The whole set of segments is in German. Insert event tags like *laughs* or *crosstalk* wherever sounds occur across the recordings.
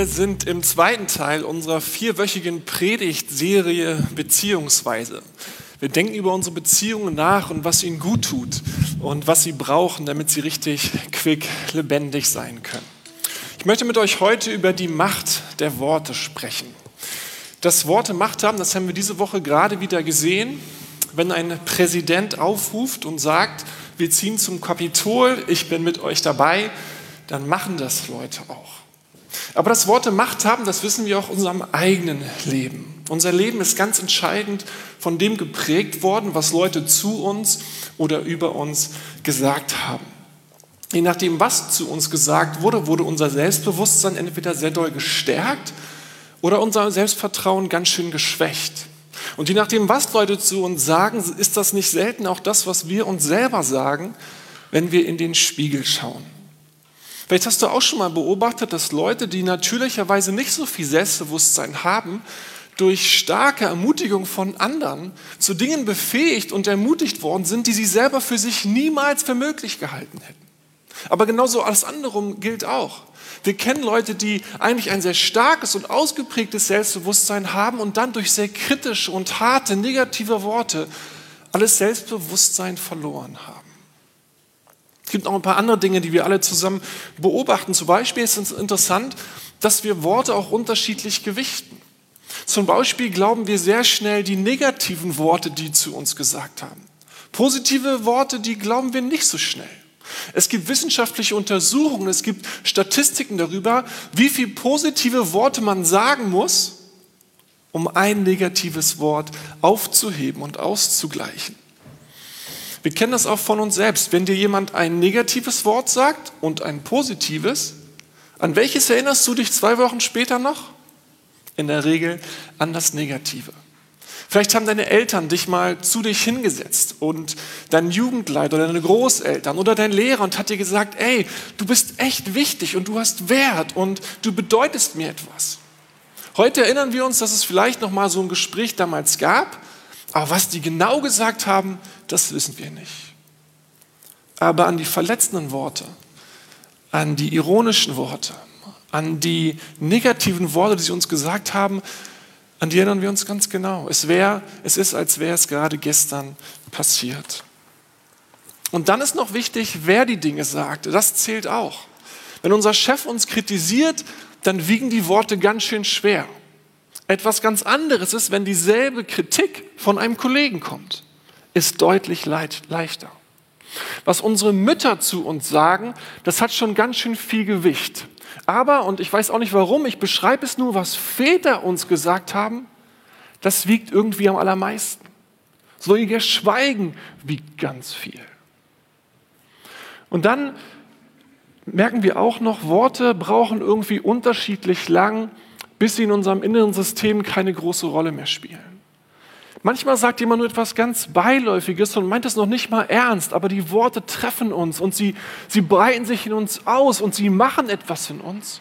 Wir sind im zweiten Teil unserer vierwöchigen Predigtserie Beziehungsweise. Wir denken über unsere Beziehungen nach und was ihnen gut tut und was sie brauchen, damit sie richtig quick, lebendig sein können. Ich möchte mit euch heute über die Macht der Worte sprechen. Das Worte Macht haben, das haben wir diese Woche gerade wieder gesehen, wenn ein Präsident aufruft und sagt, wir ziehen zum Kapitol, ich bin mit euch dabei, dann machen das Leute auch. Aber das Worte Macht haben, das wissen wir auch in unserem eigenen Leben. Unser Leben ist ganz entscheidend von dem geprägt worden, was Leute zu uns oder über uns gesagt haben. Je nachdem, was zu uns gesagt wurde, wurde unser Selbstbewusstsein entweder sehr doll gestärkt oder unser Selbstvertrauen ganz schön geschwächt. Und je nachdem, was Leute zu uns sagen, ist das nicht selten auch das, was wir uns selber sagen, wenn wir in den Spiegel schauen. Vielleicht hast du auch schon mal beobachtet, dass Leute, die natürlicherweise nicht so viel Selbstbewusstsein haben, durch starke Ermutigung von anderen zu Dingen befähigt und ermutigt worden sind, die sie selber für sich niemals für möglich gehalten hätten. Aber genauso alles andere gilt auch. Wir kennen Leute, die eigentlich ein sehr starkes und ausgeprägtes Selbstbewusstsein haben und dann durch sehr kritische und harte, negative Worte alles Selbstbewusstsein verloren haben. Es gibt auch ein paar andere Dinge, die wir alle zusammen beobachten. Zum Beispiel ist es interessant, dass wir Worte auch unterschiedlich gewichten. Zum Beispiel glauben wir sehr schnell die negativen Worte, die zu uns gesagt haben. Positive Worte, die glauben wir nicht so schnell. Es gibt wissenschaftliche Untersuchungen, es gibt Statistiken darüber, wie viele positive Worte man sagen muss, um ein negatives Wort aufzuheben und auszugleichen. Wir kennen das auch von uns selbst. Wenn dir jemand ein negatives Wort sagt und ein positives, an welches erinnerst du dich zwei Wochen später noch? In der Regel an das Negative. Vielleicht haben deine Eltern dich mal zu dich hingesetzt und dein Jugendleiter oder deine Großeltern oder dein Lehrer und hat dir gesagt, ey, du bist echt wichtig und du hast Wert und du bedeutest mir etwas. Heute erinnern wir uns, dass es vielleicht noch mal so ein Gespräch damals gab aber was die genau gesagt haben, das wissen wir nicht. Aber an die verletzenden Worte, an die ironischen Worte, an die negativen Worte, die sie uns gesagt haben, an die erinnern wir uns ganz genau. Es, wär, es ist, als wäre es gerade gestern passiert. Und dann ist noch wichtig, wer die Dinge sagt. Das zählt auch. Wenn unser Chef uns kritisiert, dann wiegen die Worte ganz schön schwer. Etwas ganz anderes ist, wenn dieselbe Kritik von einem Kollegen kommt, ist deutlich leichter. Was unsere Mütter zu uns sagen, das hat schon ganz schön viel Gewicht. Aber, und ich weiß auch nicht warum, ich beschreibe es nur, was Väter uns gesagt haben, das wiegt irgendwie am allermeisten. So ihr Schweigen wiegt ganz viel. Und dann merken wir auch noch, Worte brauchen irgendwie unterschiedlich lang, bis sie in unserem inneren System keine große Rolle mehr spielen. Manchmal sagt jemand nur etwas ganz Beiläufiges und meint es noch nicht mal ernst, aber die Worte treffen uns und sie, sie breiten sich in uns aus und sie machen etwas in uns.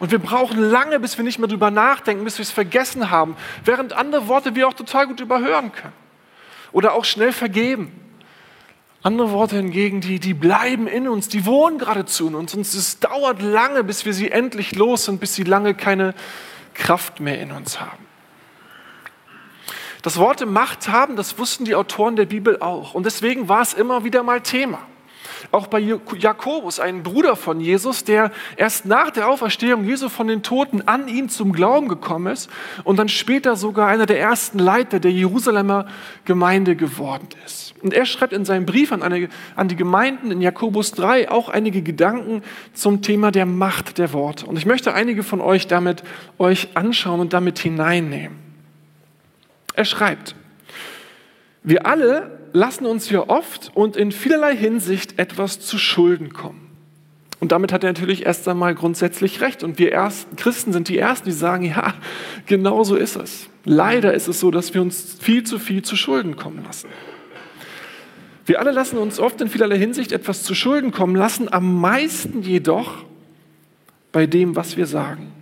Und wir brauchen lange, bis wir nicht mehr drüber nachdenken, bis wir es vergessen haben, während andere Worte wir auch total gut überhören können. Oder auch schnell vergeben. Andere Worte hingegen, die, die bleiben in uns, die wohnen geradezu in uns. Und es dauert lange, bis wir sie endlich los sind, bis sie lange keine Kraft mehr in uns haben. Das Worte Macht haben, das wussten die Autoren der Bibel auch. Und deswegen war es immer wieder mal Thema. Auch bei Jakobus, einem Bruder von Jesus, der erst nach der Auferstehung Jesu von den Toten an ihn zum Glauben gekommen ist und dann später sogar einer der ersten Leiter der Jerusalemer Gemeinde geworden ist. Und er schreibt in seinem Brief an, eine, an die Gemeinden in Jakobus 3 auch einige Gedanken zum Thema der Macht der Worte. Und ich möchte einige von euch damit euch anschauen und damit hineinnehmen. Er schreibt, wir alle lassen uns hier oft und in vielerlei Hinsicht etwas zu Schulden kommen. Und damit hat er natürlich erst einmal grundsätzlich recht. Und wir ersten Christen sind die Ersten, die sagen, ja, genau so ist es. Leider ist es so, dass wir uns viel zu viel zu Schulden kommen lassen. Wir alle lassen uns oft in vielerlei Hinsicht etwas zu Schulden kommen lassen, am meisten jedoch bei dem, was wir sagen.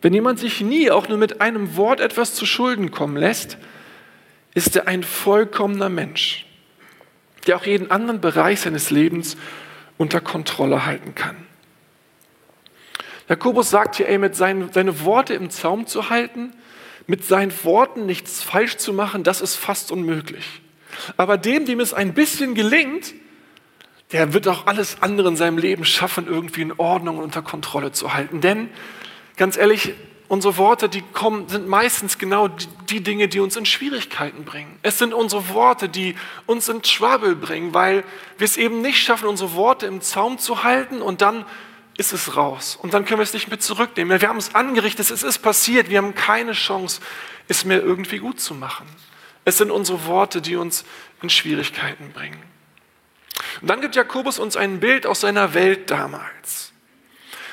Wenn jemand sich nie auch nur mit einem Wort etwas zu Schulden kommen lässt, ist er ein vollkommener Mensch, der auch jeden anderen Bereich seines Lebens unter Kontrolle halten kann. Jakobus sagt hier, ey, mit seinen seine Worte im Zaum zu halten, mit seinen Worten nichts falsch zu machen, das ist fast unmöglich. Aber dem, dem es ein bisschen gelingt, der wird auch alles andere in seinem Leben schaffen, irgendwie in Ordnung und unter Kontrolle zu halten. Denn, ganz ehrlich, unsere Worte, die kommen, sind meistens genau die, die, Dinge, die uns in Schwierigkeiten bringen. Es sind unsere Worte, die uns in Trouble bringen, weil wir es eben nicht schaffen, unsere Worte im Zaum zu halten und dann ist es raus. Und dann können wir es nicht mehr zurücknehmen. Wir haben es angerichtet, es ist passiert, wir haben keine Chance, es mehr irgendwie gut zu machen. Es sind unsere Worte, die uns in Schwierigkeiten bringen. Und dann gibt Jakobus uns ein Bild aus seiner Welt damals.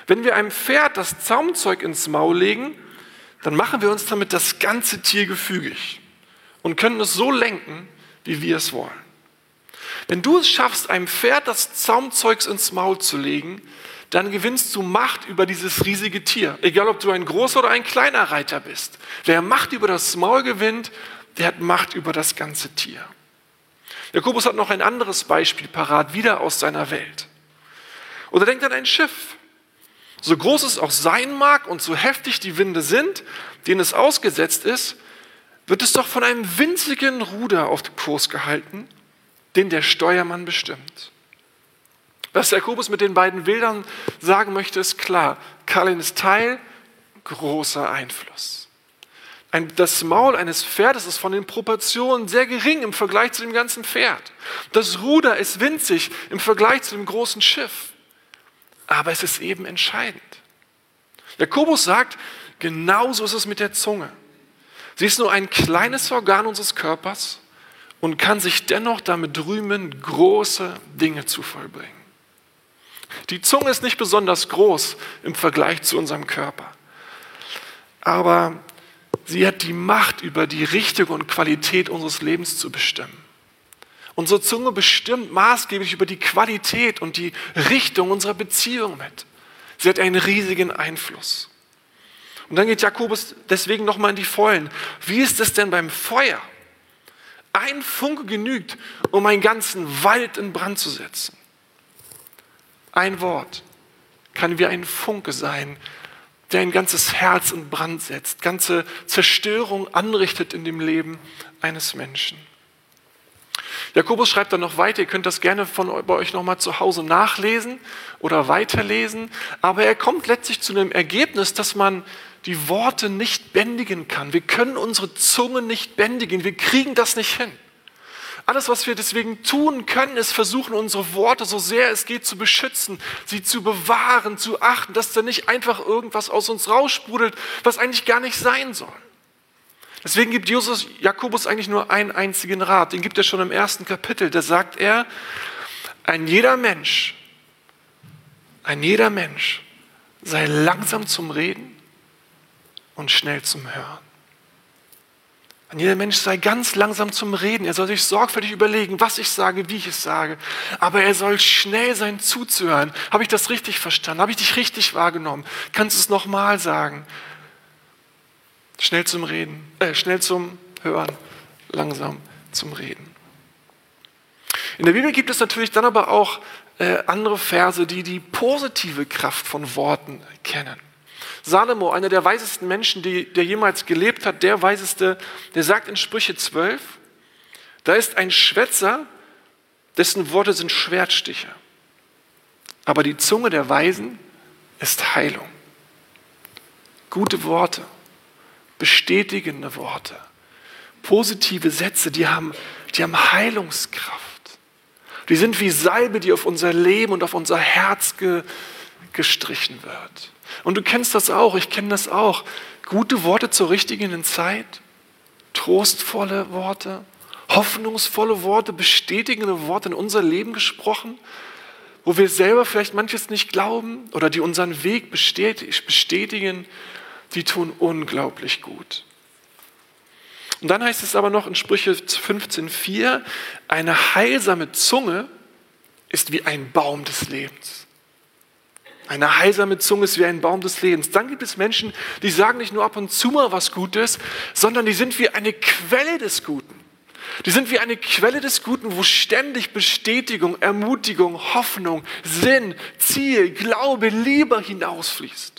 Wenn wir einem Pferd das Zaumzeug ins Maul legen, dann machen wir uns damit das ganze Tier gefügig und können es so lenken, wie wir es wollen. Wenn du es schaffst, einem Pferd das Zaumzeug ins Maul zu legen, dann gewinnst du Macht über dieses riesige Tier. Egal, ob du ein großer oder ein kleiner Reiter bist. Wer Macht über das Maul gewinnt, der hat Macht über das ganze Tier. Jakobus hat noch ein anderes Beispiel parat, wieder aus seiner Welt. Oder denkt an ein Schiff. So groß es auch sein mag und so heftig die Winde sind, denen es ausgesetzt ist, wird es doch von einem winzigen Ruder auf den Kurs gehalten, den der Steuermann bestimmt. Was Jakobus mit den beiden Bildern sagen möchte, ist klar. Kalin ist Teil, großer Einfluss. Ein, das Maul eines Pferdes ist von den Proportionen sehr gering im Vergleich zu dem ganzen Pferd. Das Ruder ist winzig im Vergleich zu dem großen Schiff. Aber es ist eben entscheidend. Jakobus sagt, genauso ist es mit der Zunge. Sie ist nur ein kleines Organ unseres Körpers und kann sich dennoch damit rühmen, große Dinge zu vollbringen. Die Zunge ist nicht besonders groß im Vergleich zu unserem Körper. Aber Sie hat die Macht, über die Richtung und Qualität unseres Lebens zu bestimmen. Unsere Zunge bestimmt maßgeblich über die Qualität und die Richtung unserer Beziehung mit. Sie hat einen riesigen Einfluss. Und dann geht Jakobus deswegen nochmal in die Vollen. Wie ist es denn beim Feuer? Ein Funke genügt, um einen ganzen Wald in Brand zu setzen. Ein Wort kann wie ein Funke sein, der ein ganzes Herz in Brand setzt, ganze Zerstörung anrichtet in dem Leben eines Menschen. Jakobus schreibt dann noch weiter, ihr könnt das gerne von bei euch nochmal zu Hause nachlesen oder weiterlesen, aber er kommt letztlich zu einem Ergebnis, dass man die Worte nicht bändigen kann. Wir können unsere Zunge nicht bändigen, wir kriegen das nicht hin. Alles, was wir deswegen tun können, ist versuchen, unsere Worte so sehr es geht zu beschützen, sie zu bewahren, zu achten, dass da nicht einfach irgendwas aus uns raussprudelt, was eigentlich gar nicht sein soll. Deswegen gibt Jesus Jakobus eigentlich nur einen einzigen Rat. Den gibt er schon im ersten Kapitel. Da sagt er, ein jeder Mensch, ein jeder Mensch sei langsam zum Reden und schnell zum Hören. Und jeder Mensch sei ganz langsam zum Reden. Er soll sich sorgfältig überlegen, was ich sage, wie ich es sage. Aber er soll schnell sein zuzuhören. Habe ich das richtig verstanden? Habe ich dich richtig wahrgenommen? Kannst du es nochmal sagen? Schnell zum Reden, äh, schnell zum Hören, langsam zum Reden. In der Bibel gibt es natürlich dann aber auch äh, andere Verse, die die positive Kraft von Worten kennen. Salomo, einer der weisesten Menschen, die, der jemals gelebt hat, der weiseste, der sagt in Sprüche 12, da ist ein Schwätzer, dessen Worte sind Schwertstiche. Aber die Zunge der Weisen ist Heilung. Gute Worte, bestätigende Worte, positive Sätze, die haben, die haben Heilungskraft. Die sind wie Salbe, die auf unser Leben und auf unser Herz ge, gestrichen wird. Und du kennst das auch, ich kenne das auch. Gute Worte zur richtigen Zeit, trostvolle Worte, hoffnungsvolle Worte, bestätigende Worte in unser Leben gesprochen, wo wir selber vielleicht manches nicht glauben oder die unseren Weg bestätigen, die tun unglaublich gut. Und dann heißt es aber noch in Sprüche 15.4, eine heilsame Zunge ist wie ein Baum des Lebens. Eine heilsame Zunge ist wie ein Baum des Lebens. Dann gibt es Menschen, die sagen nicht nur ab und zu mal was Gutes, sondern die sind wie eine Quelle des Guten. Die sind wie eine Quelle des Guten, wo ständig Bestätigung, Ermutigung, Hoffnung, Sinn, Ziel, Glaube, Liebe hinausfließt.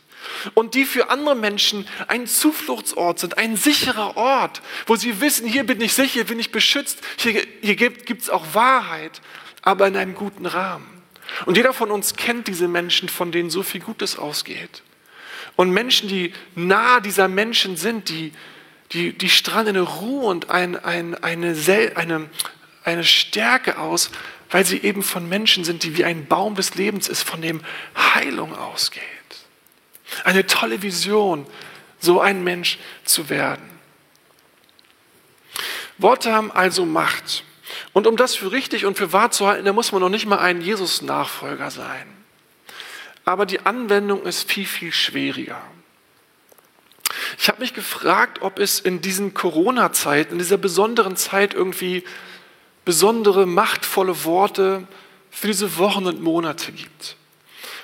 Und die für andere Menschen ein Zufluchtsort sind, ein sicherer Ort, wo sie wissen, hier bin ich sicher, hier bin ich beschützt, hier, hier gibt es auch Wahrheit, aber in einem guten Rahmen. Und jeder von uns kennt diese Menschen, von denen so viel Gutes ausgeht. Und Menschen, die nahe dieser Menschen sind, die, die, die strahlen eine Ruhe und ein, ein, eine, eine, eine Stärke aus, weil sie eben von Menschen sind, die wie ein Baum des Lebens ist, von dem Heilung ausgeht. Eine tolle Vision, so ein Mensch zu werden. Worte haben also Macht. Und um das für richtig und für wahr zu halten, da muss man noch nicht mal ein Jesus-Nachfolger sein. Aber die Anwendung ist viel, viel schwieriger. Ich habe mich gefragt, ob es in diesen Corona-Zeiten, in dieser besonderen Zeit irgendwie besondere, machtvolle Worte für diese Wochen und Monate gibt.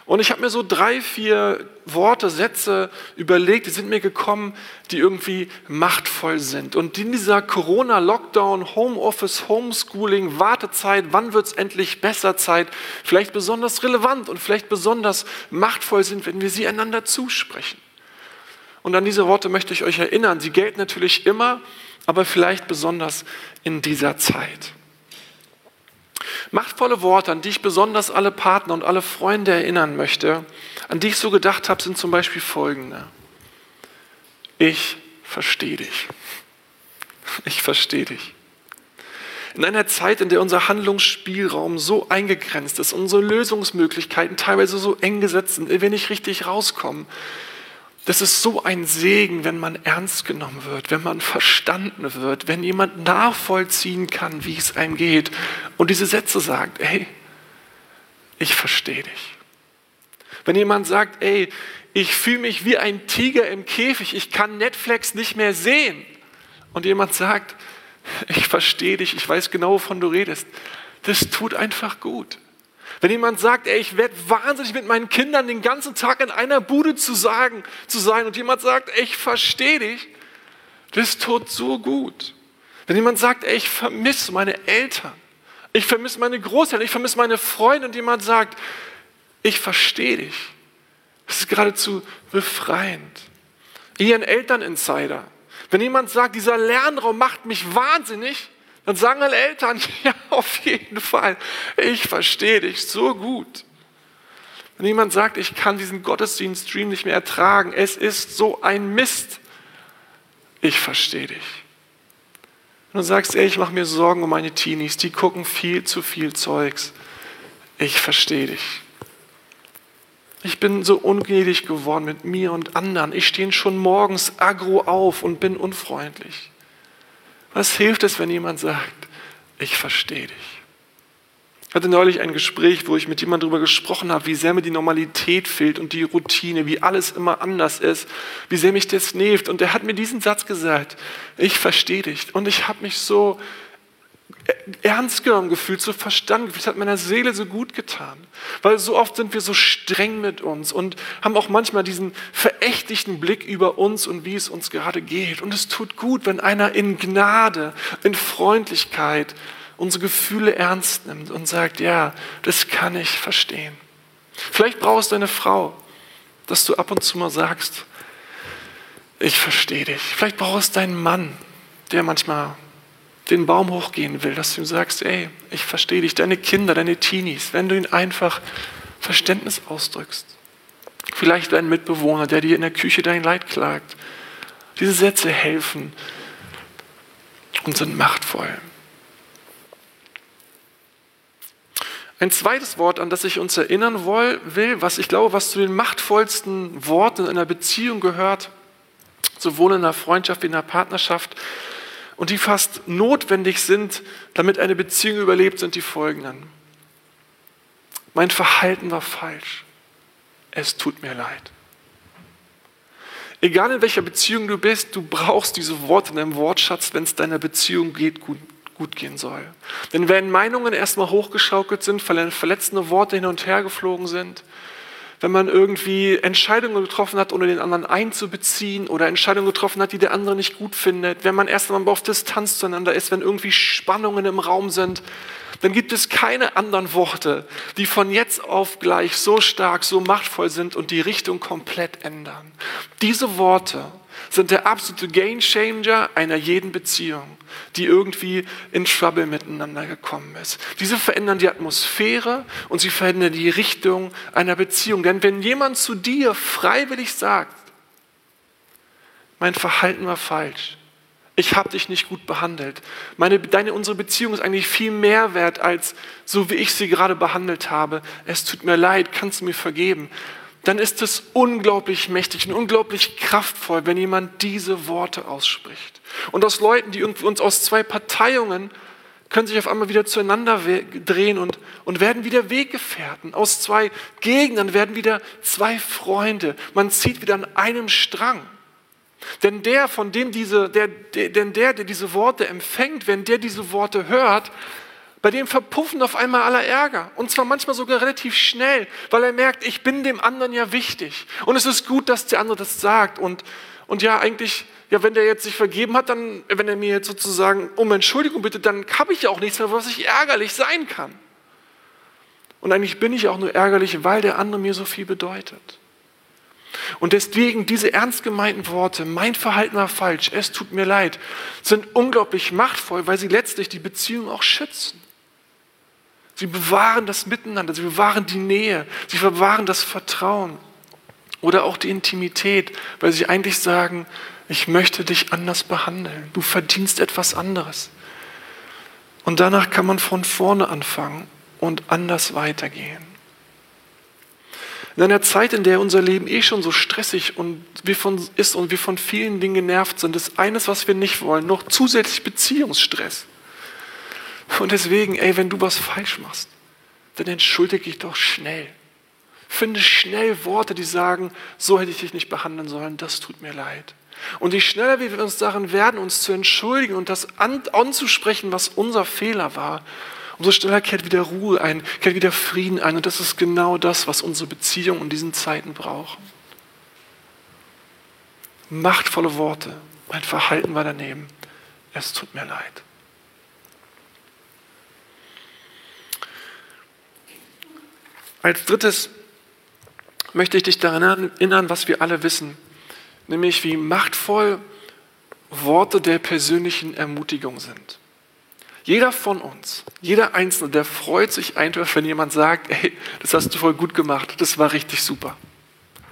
Und ich habe mir so drei, vier Worte, Sätze überlegt, die sind mir gekommen, die irgendwie machtvoll sind. Und in dieser Corona-Lockdown, Homeoffice, Homeschooling, Wartezeit, wann wird es endlich besser Zeit, vielleicht besonders relevant und vielleicht besonders machtvoll sind, wenn wir sie einander zusprechen. Und an diese Worte möchte ich euch erinnern. Sie gelten natürlich immer, aber vielleicht besonders in dieser Zeit. Machtvolle Worte, an die ich besonders alle Partner und alle Freunde erinnern möchte, an die ich so gedacht habe, sind zum Beispiel folgende. Ich verstehe dich. *laughs* Ich verstehe dich. In einer Zeit, in der unser Handlungsspielraum so eingegrenzt ist, unsere Lösungsmöglichkeiten teilweise so eng gesetzt sind, wir nicht richtig rauskommen, das ist so ein Segen, wenn man ernst genommen wird, wenn man verstanden wird, wenn jemand nachvollziehen kann, wie es einem geht und diese Sätze sagt, ey, ich verstehe dich. Wenn jemand sagt, ey, ich fühle mich wie ein Tiger im Käfig, ich kann Netflix nicht mehr sehen. Und jemand sagt, ich verstehe dich, ich weiß genau, wovon du redest. Das tut einfach gut. Wenn jemand sagt, ey, ich werde wahnsinnig mit meinen Kindern den ganzen Tag in einer Bude zu, sagen, zu sein und jemand sagt, ey, ich verstehe dich, das tut so gut. Wenn jemand sagt, ey, ich vermisse meine Eltern, ich vermisse meine Großeltern, ich vermisse meine Freunde und jemand sagt, ich verstehe dich, das ist geradezu befreiend. Ihr ein Elterninsider. Wenn jemand sagt, dieser Lernraum macht mich wahnsinnig, dann sagen alle Eltern, *laughs* ja, auf jeden Fall, ich verstehe dich so gut. Wenn jemand sagt, ich kann diesen Gottesdienststream nicht mehr ertragen, es ist so ein Mist, ich verstehe dich. Und du sagst, ey, ich mache mir Sorgen um meine Teenies, die gucken viel zu viel Zeugs. Ich verstehe dich. Ich bin so ungnädig geworden mit mir und anderen. Ich stehe schon morgens aggro auf und bin unfreundlich. Was hilft es, wenn jemand sagt, ich verstehe dich? Ich hatte neulich ein Gespräch, wo ich mit jemandem darüber gesprochen habe, wie sehr mir die Normalität fehlt und die Routine, wie alles immer anders ist, wie sehr mich das nervt. Und er hat mir diesen Satz gesagt, ich verstehe dich. Und ich habe mich so ernst genommen gefühlt, so verstanden gefühlt. Es hat meiner Seele so gut getan. Weil so oft sind wir so streng mit uns und haben auch manchmal diesen verächtlichen Blick über uns und wie es uns gerade geht. Und es tut gut, wenn einer in Gnade, in Freundlichkeit unsere Gefühle ernst nimmt und sagt, ja, das kann ich verstehen. Vielleicht brauchst du eine Frau, dass du ab und zu mal sagst, ich verstehe dich. Vielleicht brauchst du einen Mann, der manchmal den Baum hochgehen will, dass du ihm sagst, ey, ich verstehe dich, deine Kinder, deine Teenies, wenn du ihnen einfach Verständnis ausdrückst. Vielleicht dein Mitbewohner, der dir in der Küche dein Leid klagt. Diese Sätze helfen und sind machtvoll. Ein zweites Wort, an das ich uns erinnern will, was ich glaube, was zu den machtvollsten Worten in einer Beziehung gehört, sowohl in einer Freundschaft wie in einer Partnerschaft, und die fast notwendig sind, damit eine Beziehung überlebt, sind die folgenden. Mein Verhalten war falsch. Es tut mir leid. Egal in welcher Beziehung du bist, du brauchst diese Worte in deinem Wortschatz, wenn es deiner Beziehung geht, gut, gut gehen soll. Denn wenn Meinungen erstmal hochgeschaukelt sind, verletzende Worte hin und her geflogen sind, wenn man irgendwie Entscheidungen getroffen hat, ohne den anderen einzubeziehen oder Entscheidungen getroffen hat, die der andere nicht gut findet, wenn man erst einmal auf Distanz zueinander ist, wenn irgendwie Spannungen im Raum sind, dann gibt es keine anderen Worte, die von jetzt auf gleich so stark, so machtvoll sind und die Richtung komplett ändern. Diese Worte sind der absolute Gamechanger einer jeden Beziehung, die irgendwie in Trouble miteinander gekommen ist. Diese verändern die Atmosphäre und sie verändern die Richtung einer Beziehung. Denn wenn jemand zu dir freiwillig sagt, mein Verhalten war falsch, ich habe dich nicht gut behandelt. Meine, deine, unsere Beziehung ist eigentlich viel mehr wert als so, wie ich sie gerade behandelt habe. Es tut mir leid, kannst du mir vergeben? Dann ist es unglaublich mächtig und unglaublich kraftvoll, wenn jemand diese Worte ausspricht. Und aus Leuten, die uns aus zwei Parteiungen können sich auf einmal wieder zueinander drehen und, und werden wieder Weggefährten. Aus zwei Gegnern werden wieder zwei Freunde. Man zieht wieder an einem Strang. Denn der, von dem diese, der, der, denn der, der diese Worte empfängt, wenn der diese Worte hört, bei dem verpuffen auf einmal aller Ärger. Und zwar manchmal sogar relativ schnell, weil er merkt, ich bin dem anderen ja wichtig. Und es ist gut, dass der andere das sagt. Und, und ja, eigentlich, ja, wenn der jetzt sich vergeben hat, dann, wenn er mir jetzt sozusagen um Entschuldigung bittet, dann habe ich ja auch nichts mehr, was ich ärgerlich sein kann. Und eigentlich bin ich auch nur ärgerlich, weil der andere mir so viel bedeutet. Und deswegen diese ernst gemeinten Worte, mein Verhalten war falsch, es tut mir leid, sind unglaublich machtvoll, weil sie letztlich die Beziehung auch schützen. Sie bewahren das Miteinander, sie bewahren die Nähe, sie bewahren das Vertrauen oder auch die Intimität, weil sie eigentlich sagen, ich möchte dich anders behandeln, du verdienst etwas anderes. Und danach kann man von vorne anfangen und anders weitergehen. In einer Zeit, in der unser Leben eh schon so stressig und wir von, ist und wir von vielen Dingen genervt sind, ist eines, was wir nicht wollen, noch zusätzlich Beziehungsstress. Und deswegen, ey, wenn du was falsch machst, dann entschuldige dich doch schnell. Finde schnell Worte, die sagen, so hätte ich dich nicht behandeln sollen, das tut mir leid. Und je schneller wir uns darin werden, uns zu entschuldigen und das an, anzusprechen, was unser Fehler war, Umso schneller kehrt wieder Ruhe ein, kehrt wieder Frieden ein. Und das ist genau das, was unsere Beziehung in diesen Zeiten brauchen. Machtvolle Worte. Mein Verhalten war daneben. Es tut mir leid. Als drittes möchte ich dich daran erinnern, was wir alle wissen, nämlich wie machtvoll Worte der persönlichen Ermutigung sind. Jeder von uns, jeder Einzelne, der freut sich einfach, wenn jemand sagt, ey, das hast du voll gut gemacht, das war richtig super.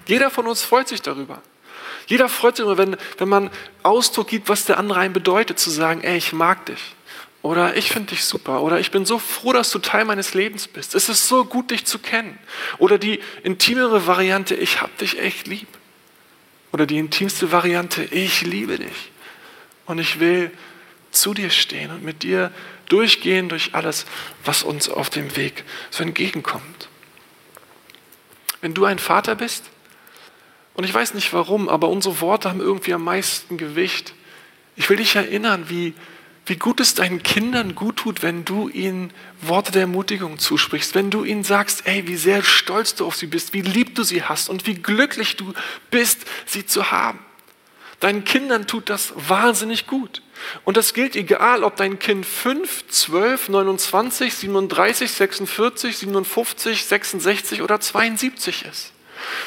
Jeder von uns freut sich darüber. Jeder freut sich darüber, wenn, wenn man Ausdruck gibt, was der andere einem bedeutet, zu sagen, ey, ich mag dich. Oder ich finde dich super. Oder ich bin so froh, dass du Teil meines Lebens bist. Es ist so gut, dich zu kennen. Oder die intimere Variante, ich hab dich echt lieb. Oder die intimste Variante, ich liebe dich. Und ich will zu dir stehen und mit dir durchgehen durch alles, was uns auf dem Weg so entgegenkommt. Wenn du ein Vater bist, und ich weiß nicht warum, aber unsere Worte haben irgendwie am meisten Gewicht. Ich will dich erinnern, wie, wie gut es deinen Kindern gut tut, wenn du ihnen Worte der Ermutigung zusprichst, wenn du ihnen sagst, ey, wie sehr stolz du auf sie bist, wie lieb du sie hast und wie glücklich du bist, sie zu haben. Deinen Kindern tut das wahnsinnig gut. Und das gilt egal, ob dein Kind 5, 12, 29, 37, 46, 57, 66 oder 72 ist.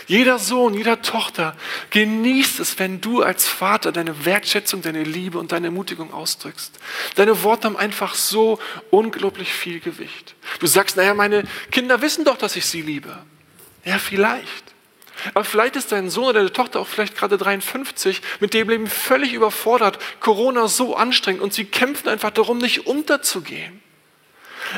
Jeder Sohn, jeder Tochter genießt es, wenn du als Vater deine Wertschätzung, deine Liebe und deine Ermutigung ausdrückst. Deine Worte haben einfach so unglaublich viel Gewicht. Du sagst, naja, meine Kinder wissen doch, dass ich sie liebe. Ja, vielleicht. Aber vielleicht ist dein Sohn oder deine Tochter auch vielleicht gerade 53, mit dem Leben völlig überfordert, Corona so anstrengend und sie kämpfen einfach darum, nicht unterzugehen.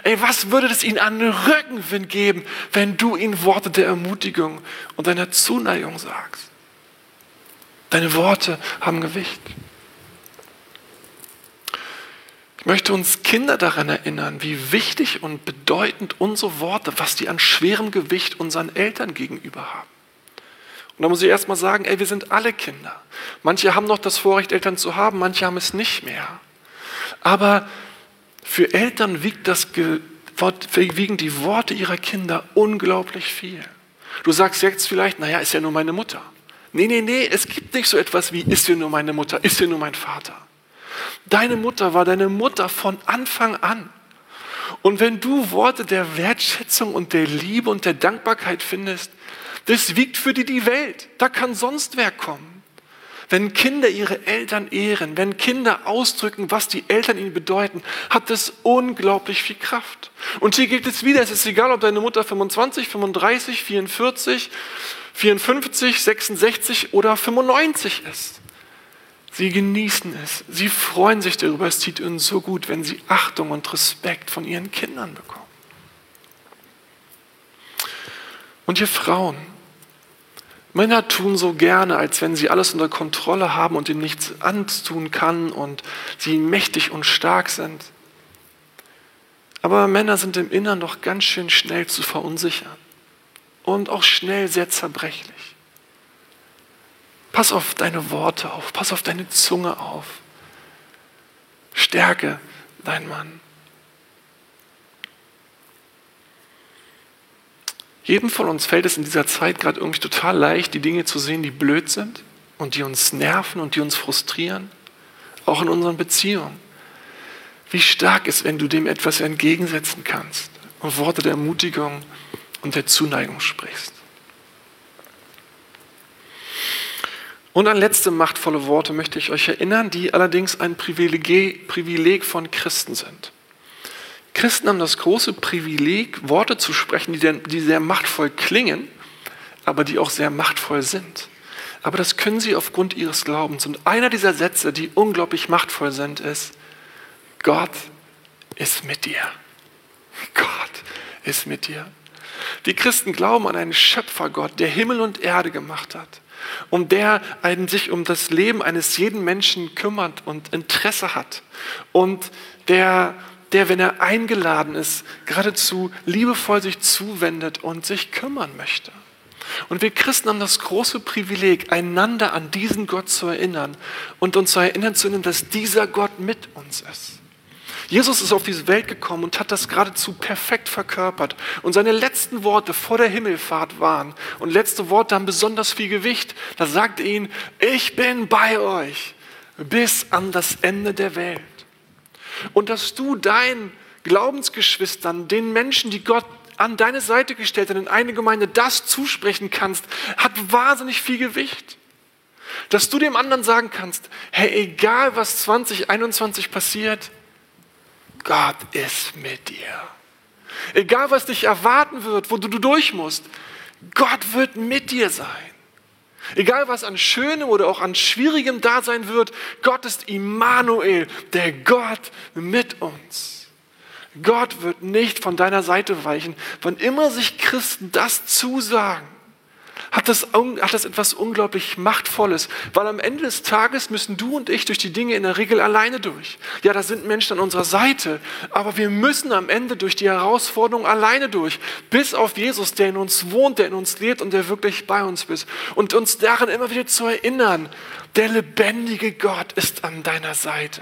Ey, was würde es ihnen an Rückenwind geben, wenn du ihnen Worte der Ermutigung und deiner Zuneigung sagst? Deine Worte haben Gewicht. Ich möchte uns Kinder daran erinnern, wie wichtig und bedeutend unsere Worte, was die an schwerem Gewicht unseren Eltern gegenüber haben. Und da muss ich erstmal sagen, ey, wir sind alle Kinder. Manche haben noch das Vorrecht, Eltern zu haben, manche haben es nicht mehr. Aber für Eltern wiegt das, wiegen die Worte ihrer Kinder unglaublich viel. Du sagst jetzt vielleicht, naja, ist ja nur meine Mutter. Nee, nee, nee, es gibt nicht so etwas wie, ist ja nur meine Mutter, ist ja nur mein Vater. Deine Mutter war deine Mutter von Anfang an. Und wenn du Worte der Wertschätzung und der Liebe und der Dankbarkeit findest, das wiegt für dir die Welt. Da kann sonst wer kommen. Wenn Kinder ihre Eltern ehren, wenn Kinder ausdrücken, was die Eltern ihnen bedeuten, hat das unglaublich viel Kraft. Und hier gilt es wieder, es ist egal, ob deine Mutter 25, 35, 44, 54, 66 oder 95 ist. Sie genießen es, sie freuen sich darüber, es tut ihnen so gut, wenn sie Achtung und Respekt von ihren Kindern bekommen. Und ihr Frauen, Männer tun so gerne, als wenn sie alles unter Kontrolle haben und ihnen nichts antun kann und sie mächtig und stark sind. Aber Männer sind im Innern doch ganz schön schnell zu verunsichern und auch schnell sehr zerbrechlich. Pass auf deine Worte auf, pass auf deine Zunge auf. Stärke dein Mann. Jedem von uns fällt es in dieser Zeit gerade irgendwie total leicht, die Dinge zu sehen, die blöd sind und die uns nerven und die uns frustrieren, auch in unseren Beziehungen. Wie stark ist, wenn du dem etwas entgegensetzen kannst und Worte der Ermutigung und der Zuneigung sprichst. Und an letzte machtvolle Worte möchte ich euch erinnern, die allerdings ein Privileg, Privileg von Christen sind. Christen haben das große Privileg, Worte zu sprechen, die, sehr machtvoll klingen, aber die auch sehr machtvoll sind. Aber das können sie aufgrund ihres Glaubens. Und einer dieser Sätze, die unglaublich machtvoll sind, ist, Gott ist mit dir. Gott ist mit dir. Die Christen glauben an einen Schöpfergott, der Himmel und Erde gemacht hat und der einen sich um das Leben eines jeden Menschen kümmert und Interesse hat und der, der, wenn er eingeladen ist, geradezu liebevoll sich zuwendet und sich kümmern möchte. Und wir Christen haben das große Privileg, einander an diesen Gott zu erinnern und uns zu erinnern zu erinnern, dass dieser Gott mit uns ist. Jesus ist auf diese Welt gekommen und hat das geradezu perfekt verkörpert. Und seine letzten Worte vor der Himmelfahrt waren, und letzte Worte haben besonders viel Gewicht, da sagt er ihnen, ich bin bei euch bis an das Ende der Welt. Und dass du deinen Glaubensgeschwistern, den Menschen, die Gott an deine Seite gestellt hat, in eine Gemeinde das zusprechen kannst, hat wahnsinnig viel Gewicht. Dass du dem anderen sagen kannst, hey, egal was 2021 passiert, Gott ist mit dir. Egal, was dich erwarten wird, wo du durch musst, Gott wird mit dir sein. Egal, was an Schönem oder auch an Schwierigem da sein wird, Gott ist Immanuel, der Gott mit uns. Gott wird nicht von deiner Seite weichen, wann immer sich Christen das zusagen hat das, hat das etwas unglaublich Machtvolles, weil am Ende des Tages müssen du und ich durch die Dinge in der Regel alleine durch. Ja, da sind Menschen an unserer Seite, aber wir müssen am Ende durch die Herausforderung alleine durch, bis auf Jesus, der in uns wohnt, der in uns lebt und der wirklich bei uns ist. Und uns daran immer wieder zu erinnern, der lebendige Gott ist an deiner Seite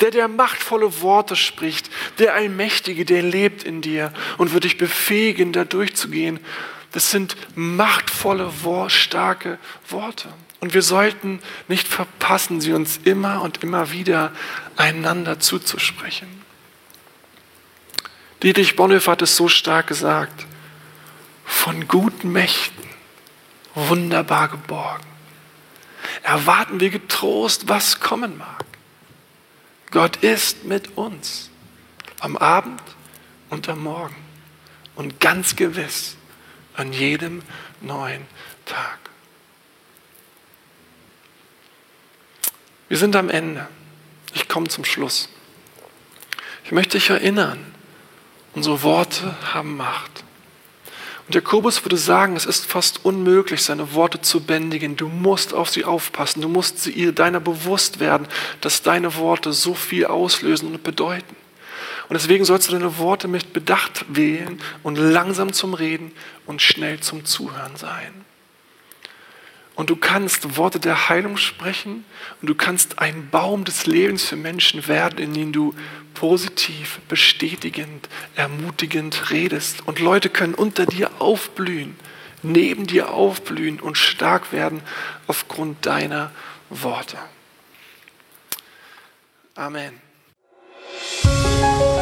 der der machtvolle Worte spricht, der Allmächtige, der lebt in dir und wird dich befähigen, da durchzugehen das sind machtvolle, starke Worte. Und wir sollten nicht verpassen, sie uns immer und immer wieder einander zuzusprechen. Dietrich Bonhoeffer hat es so stark gesagt, von guten Mächten wunderbar geborgen. Erwarten wir getrost, was kommen mag. Gott ist mit uns am Abend und am Morgen und ganz gewiss an jedem neuen Tag. Wir sind am Ende. Ich komme zum Schluss. Ich möchte dich erinnern, unsere Worte haben Macht. Und Jakobus würde sagen, es ist fast unmöglich, seine Worte zu bändigen. Du musst auf sie aufpassen. Du musst sie ihr deiner bewusst werden, dass deine Worte so viel auslösen und bedeuten. Und deswegen sollst du deine Worte mit Bedacht wählen und langsam zum Reden und schnell zum Zuhören sein. Und du kannst Worte der Heilung sprechen und du kannst ein Baum des Lebens für Menschen werden, in dem du positiv, bestätigend, ermutigend redest. Und Leute können unter dir aufblühen, neben dir aufblühen und stark werden aufgrund deiner Worte. Amen. Thank you.